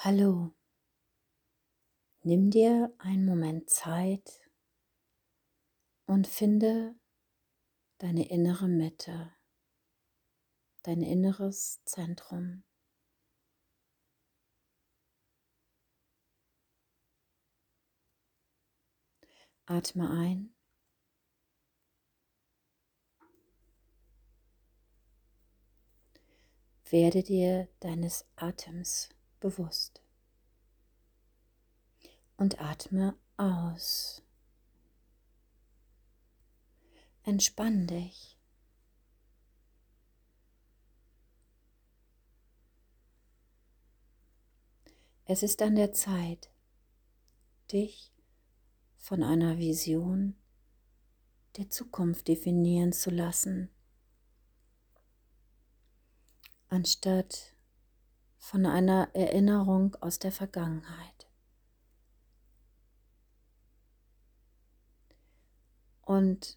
Hallo, nimm dir einen Moment Zeit und finde deine innere Mitte, dein inneres Zentrum. Atme ein. Werde dir deines Atems bewusst. Und atme aus. Entspann dich. Es ist an der Zeit, dich von einer Vision der Zukunft definieren zu lassen, anstatt von einer Erinnerung aus der Vergangenheit. Und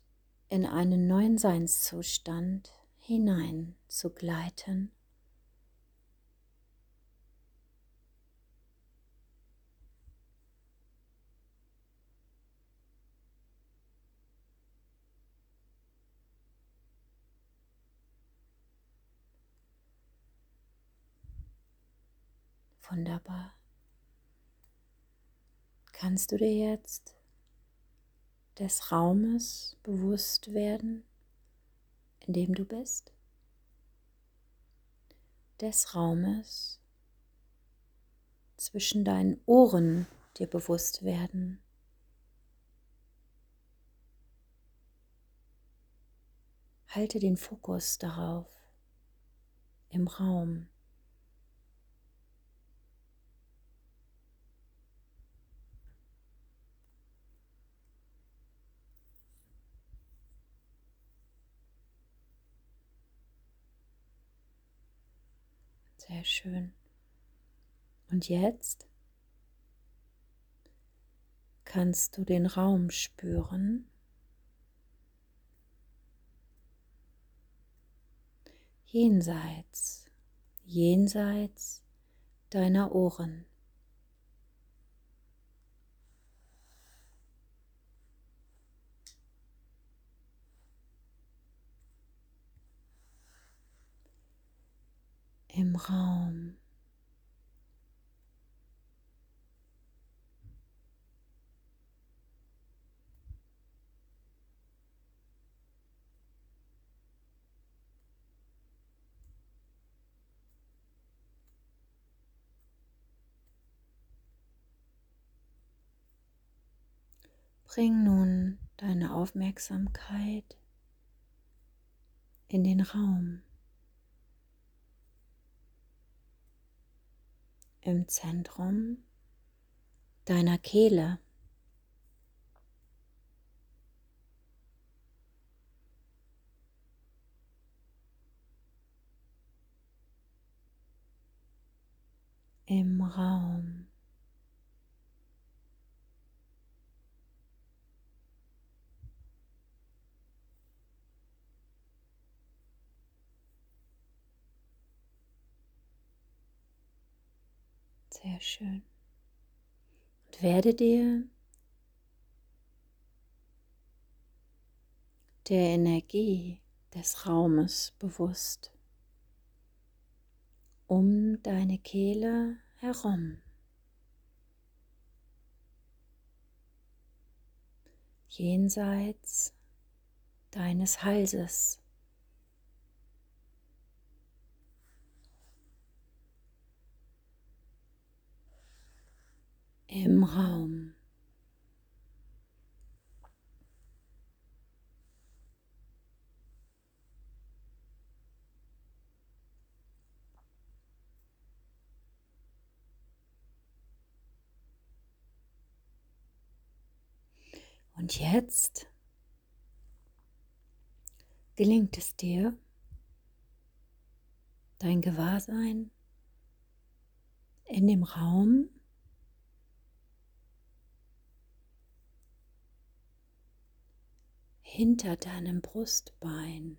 in einen neuen Seinszustand hinein zu gleiten. Wunderbar. Kannst du dir jetzt des Raumes bewusst werden, in dem du bist? Des Raumes zwischen deinen Ohren dir bewusst werden. Halte den Fokus darauf im Raum. Sehr schön. Und jetzt kannst du den Raum spüren. Jenseits, jenseits deiner Ohren. Im Raum. Bring nun deine Aufmerksamkeit in den Raum. Im Zentrum deiner Kehle. Im Raum. Sehr schön. Und werde dir der Energie des Raumes bewusst um deine Kehle herum. Jenseits deines Halses. Im Raum. Und jetzt gelingt es dir, dein Gewahrsein in dem Raum hinter deinem Brustbein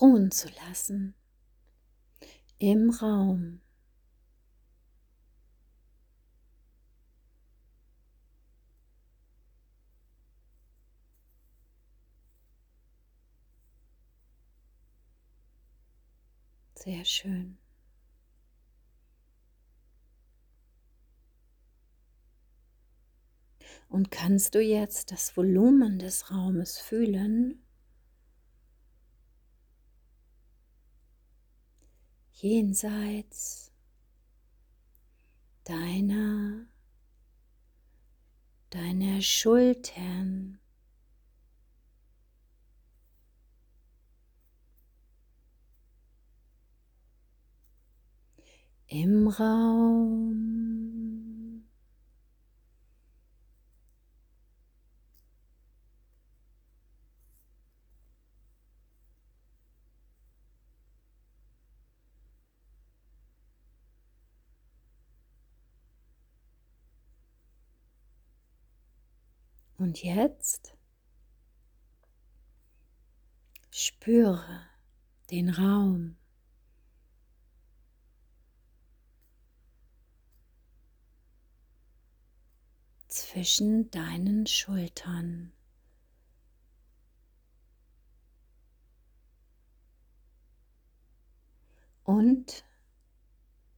ruhen zu lassen im Raum. Sehr schön. Und kannst du jetzt das Volumen des Raumes fühlen? Jenseits deiner, deiner Schultern. Im Raum. Und jetzt spüre den Raum. zwischen deinen Schultern. Und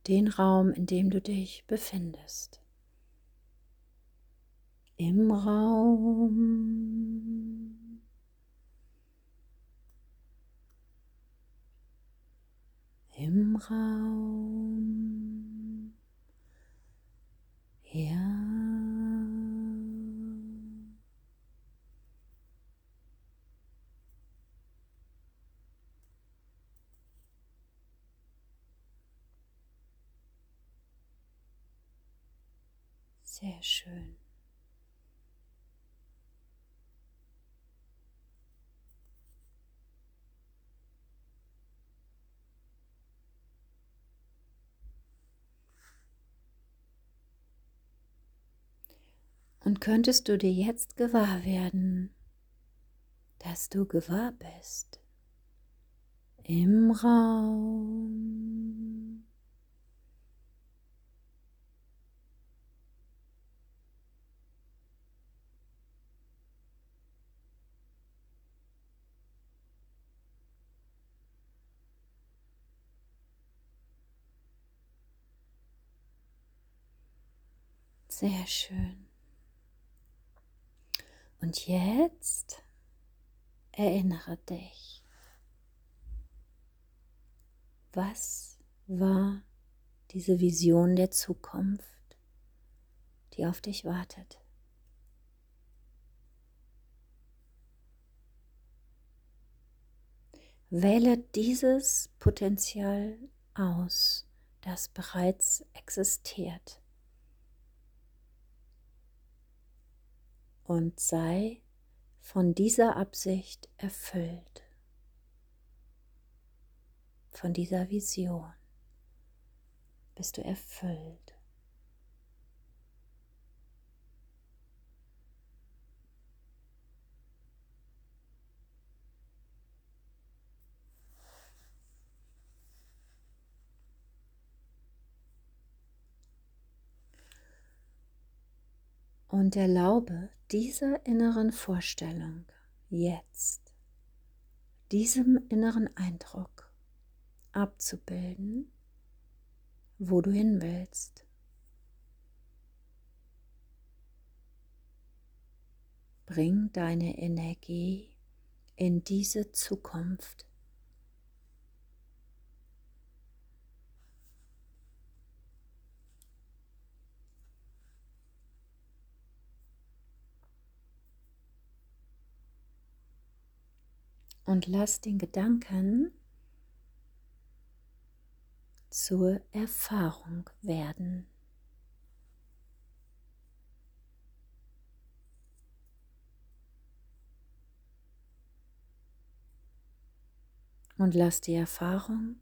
den Raum, in dem du dich befindest im Raum. Im Raum. Ja. Sehr schön. Und könntest du dir jetzt gewahr werden, dass du gewahr bist im Raum. Sehr schön. Und jetzt erinnere dich, was war diese Vision der Zukunft, die auf dich wartet? Wähle dieses Potenzial aus, das bereits existiert. Und sei von dieser Absicht erfüllt, von dieser Vision bist du erfüllt. und erlaube dieser inneren Vorstellung jetzt, diesem inneren Eindruck abzubilden, wo du hin willst. Bring deine Energie in diese Zukunft und lass den Gedanken zur Erfahrung werden. Und lass die Erfahrung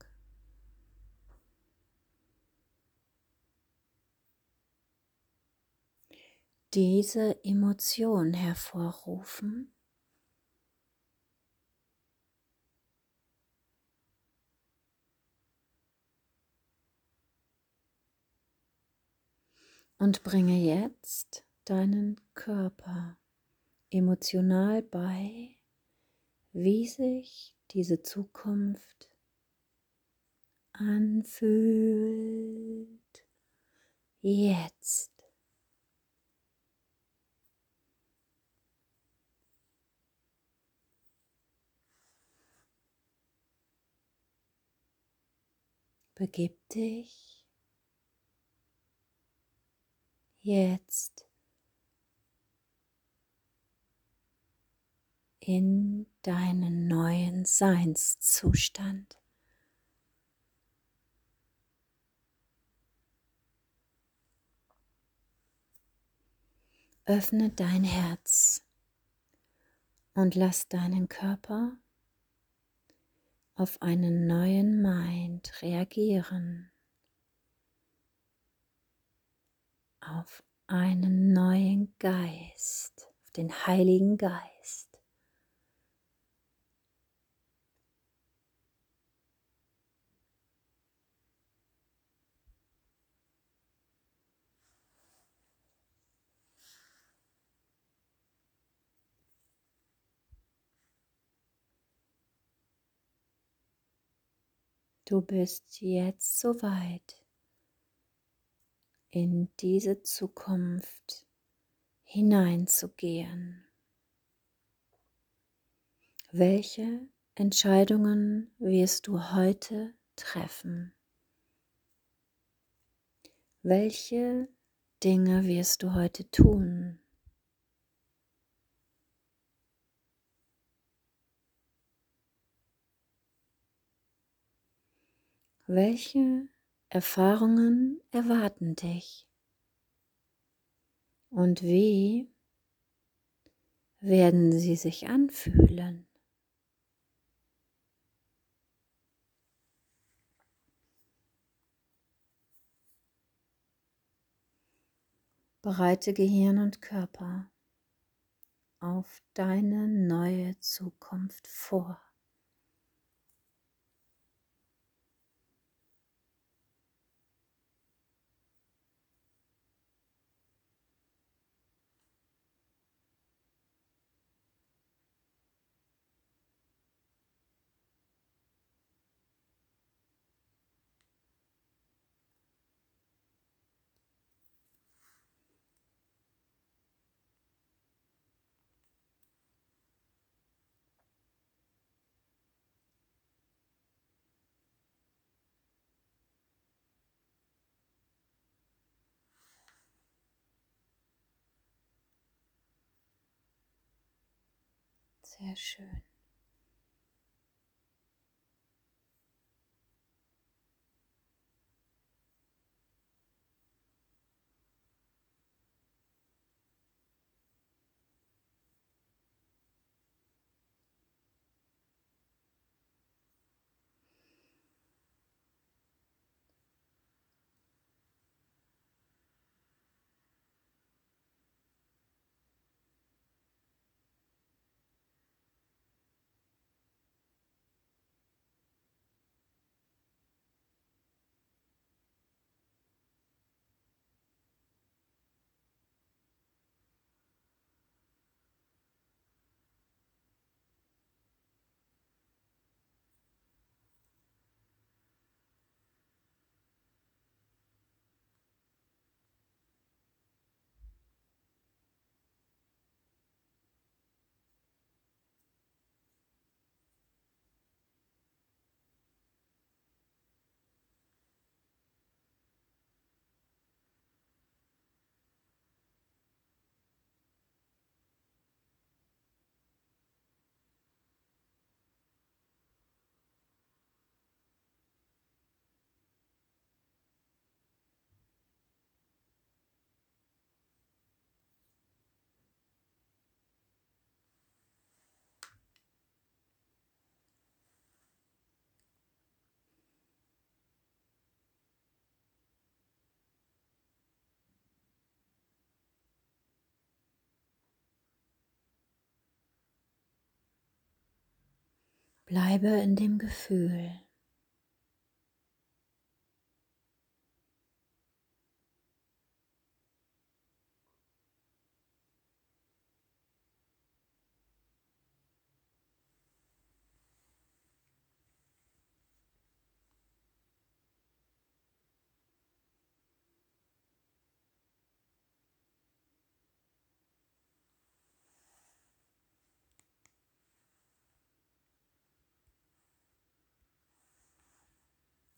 diese Emotion hervorrufen, Und bringe jetzt deinen Körper emotional bei, wie sich diese Zukunft anfühlt. Jetzt. Begib dich jetzt in deinen neuen Seinszustand. Öffne dein Herz und lass deinen Körper auf einen neuen Mind reagieren, auf einen neuen Geist, auf den Heiligen Geist. Du bist jetzt soweit, in diese Zukunft hineinzugehen. Welche Entscheidungen wirst du heute treffen? Welche Dinge wirst du heute tun? Welche Erfahrungen erwarten dich? Und wie werden sie sich anfühlen? Bereite Gehirn und Körper auf deine neue Zukunft vor. Sehr schön. Bleibe in dem Gefühl.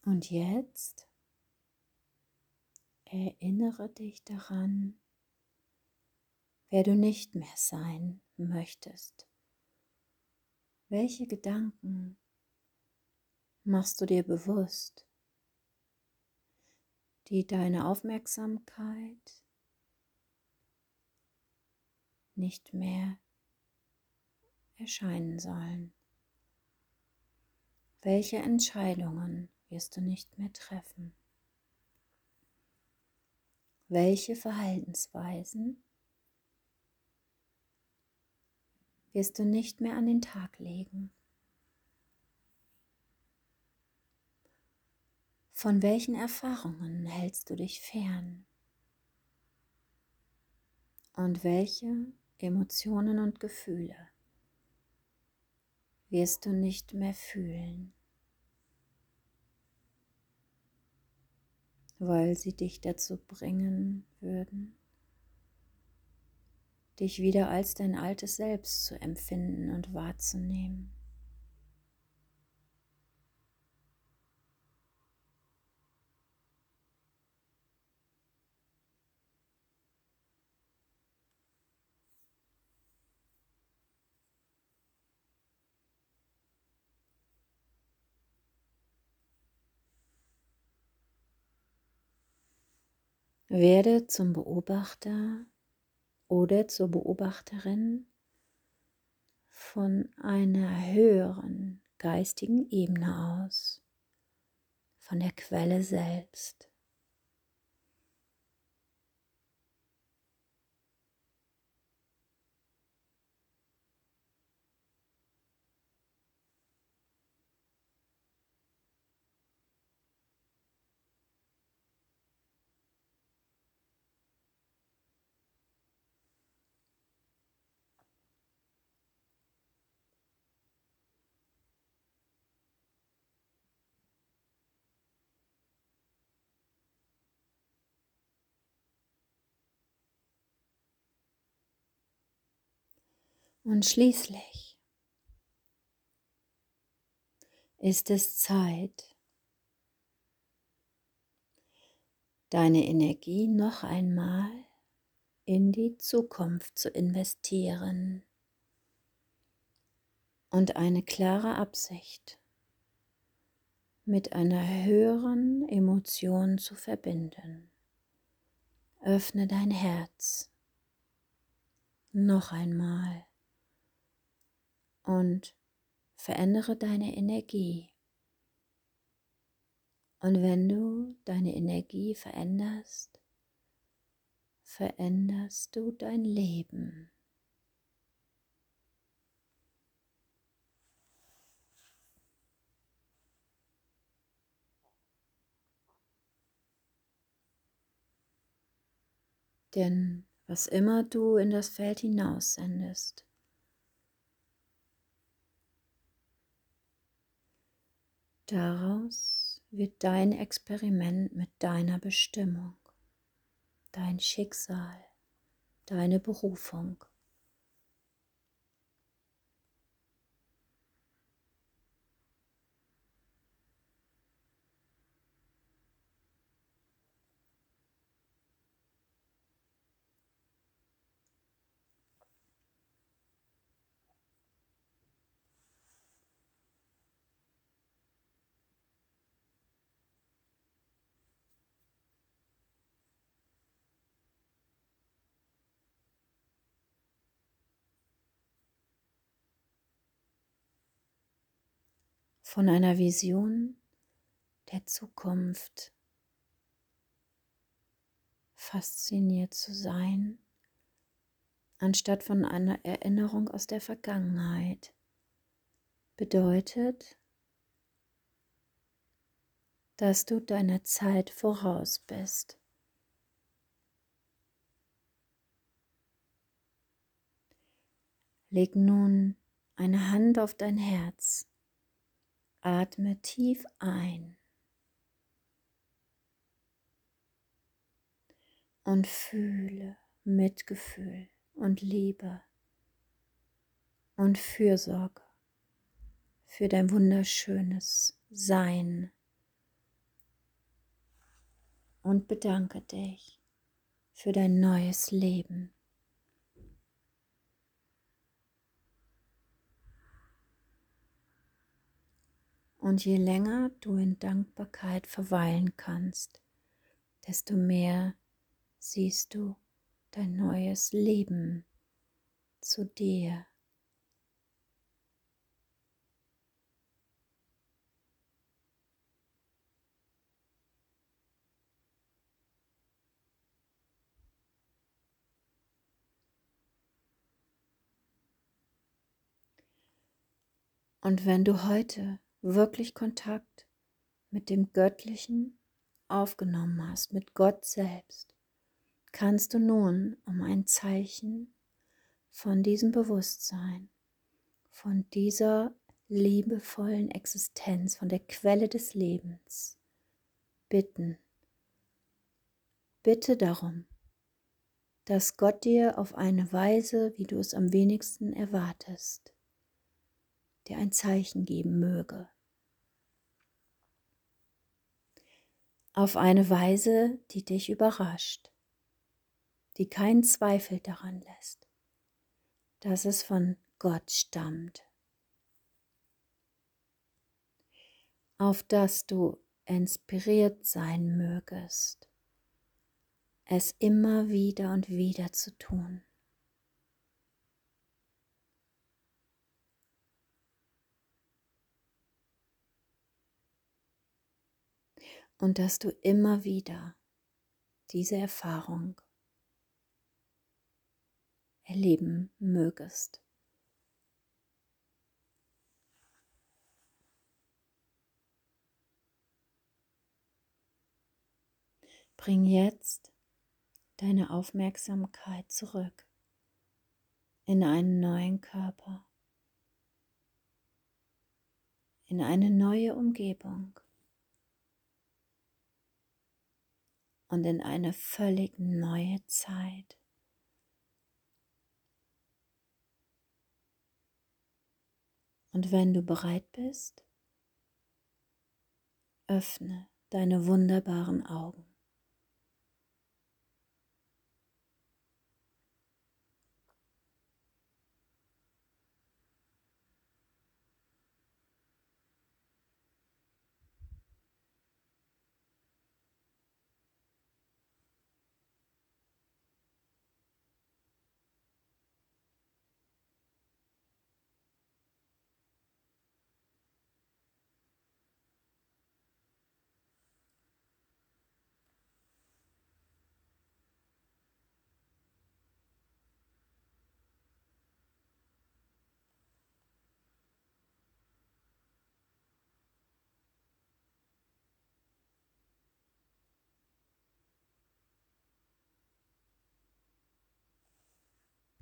Und jetzt erinnere dich daran, wer du nicht mehr sein möchtest. Welche Gedanken machst du dir bewusst, die deine Aufmerksamkeit nicht mehr erscheinen sollen? Welche Entscheidungen wirst du nicht mehr treffen? Welche Verhaltensweisen wirst du nicht mehr an den Tag legen? Von welchen Erfahrungen hältst du dich fern? Und welche Emotionen und Gefühle wirst du nicht mehr fühlen, weil sie dich dazu bringen würden, dich wieder als dein altes Selbst zu empfinden und wahrzunehmen. Werde zum Beobachter oder zur Beobachterin von einer höheren geistigen Ebene aus, von der Quelle selbst. Und schließlich ist es Zeit, deine Energie noch einmal in die Zukunft zu investieren und eine klare Absicht mit einer höheren Emotion zu verbinden. Öffne dein Herz noch einmal und verändere deine Energie. Und wenn du deine Energie veränderst, veränderst du dein Leben. Denn was immer du in das Feld hinaus Daraus wird dein Experiment mit deiner Bestimmung, dein Schicksal, deine Berufung. Von einer Vision der Zukunft fasziniert zu sein, anstatt von einer Erinnerung aus der Vergangenheit, bedeutet, dass du deiner Zeit voraus bist. Leg nun eine Hand auf dein Herz Atme tief ein und fühle Mitgefühl und Liebe und Fürsorge für dein wunderschönes Sein und bedanke dich für dein neues Leben. Und je länger du in Dankbarkeit verweilen kannst, desto mehr siehst du dein neues Leben zu dir. Und wenn du heute wirklich Kontakt mit dem Göttlichen aufgenommen hast, mit Gott selbst, kannst du nun um ein Zeichen von diesem Bewusstsein, von dieser liebevollen Existenz, von der Quelle des Lebens bitten. Bitte darum, dass Gott dir auf eine Weise, wie du es am wenigsten erwartest, dir ein Zeichen geben möge. Auf eine Weise, die dich überrascht, die keinen Zweifel daran lässt, dass es von Gott stammt, auf das du inspiriert sein mögest, es immer wieder und wieder zu tun. Und dass du immer wieder diese Erfahrung erleben mögest. Bring jetzt deine Aufmerksamkeit zurück in einen neuen Körper, in eine neue Umgebung. Und in eine völlig neue Zeit. Und wenn du bereit bist, öffne deine wunderbaren Augen.